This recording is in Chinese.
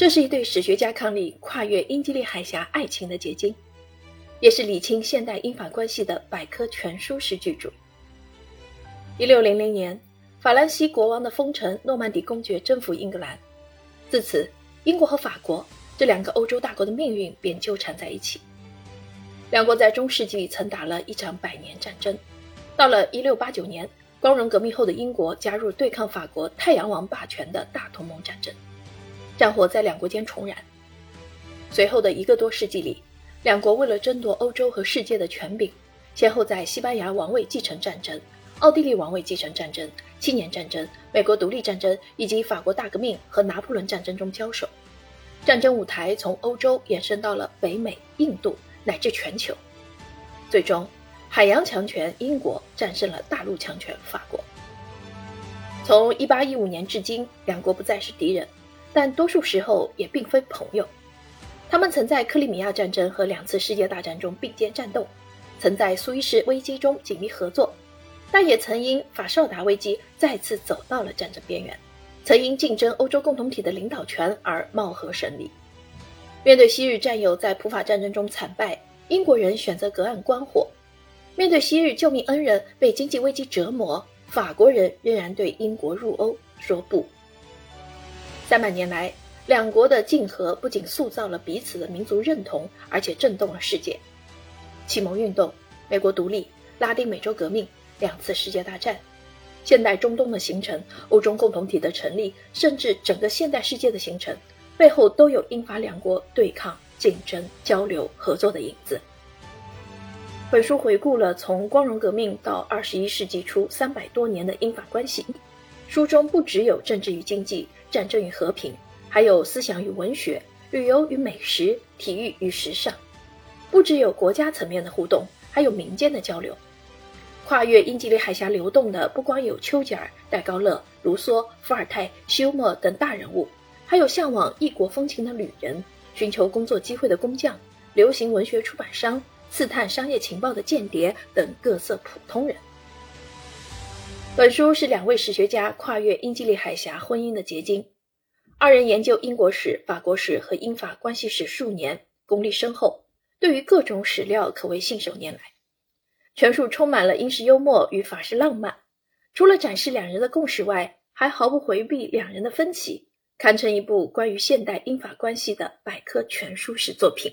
这是一对史学家伉俪跨越英吉利海峡爱情的结晶，也是理清现代英法关系的百科全书式巨著。一六零零年，法兰西国王的封臣诺曼底公爵征服英格兰，自此，英国和法国这两个欧洲大国的命运便纠缠在一起。两国在中世纪曾打了一场百年战争，到了一六八九年，光荣革命后的英国加入对抗法国太阳王霸权的大同盟战争。战火在两国间重燃。随后的一个多世纪里，两国为了争夺欧洲和世界的权柄，先后在西班牙王位继承战争、奥地利王位继承战争、七年战争、美国独立战争以及法国大革命和拿破仑战争中交手。战争舞台从欧洲延伸到了北美、印度乃至全球。最终，海洋强权英国战胜了大陆强权法国。从1815年至今，两国不再是敌人。但多数时候也并非朋友。他们曾在克里米亚战争和两次世界大战中并肩战斗，曾在苏伊士危机中紧密合作，但也曾因法绍达危机再次走到了战争边缘，曾因竞争欧洲共同体的领导权而貌合神离。面对昔日战友在普法战争中惨败，英国人选择隔岸观火；面对昔日救命恩人被经济危机折磨，法国人仍然对英国入欧说不。三百年来，两国的竞合不仅塑造了彼此的民族认同，而且震动了世界。启蒙运动、美国独立、拉丁美洲革命、两次世界大战、现代中东的形成、欧洲共同体的成立，甚至整个现代世界的形成，背后都有英法两国对抗、竞争、交流、合作的影子。本书回顾了从光荣革命到二十一世纪初三百多年的英法关系。书中不只有政治与经济。战争与和平，还有思想与文学、旅游与美食、体育与时尚，不只有国家层面的互动，还有民间的交流。跨越英吉利海峡流动的不光有丘吉尔、戴高乐、卢梭、伏尔泰、休谟等大人物，还有向往异国风情的旅人、寻求工作机会的工匠、流行文学出版商、刺探商业情报的间谍等各色普通人。本书是两位史学家跨越英吉利海峡婚姻的结晶，二人研究英国史、法国史和英法关系史数年，功力深厚，对于各种史料可谓信手拈来。全书充满了英式幽默与法式浪漫，除了展示两人的共识外，还毫不回避两人的分歧，堪称一部关于现代英法关系的百科全书式作品。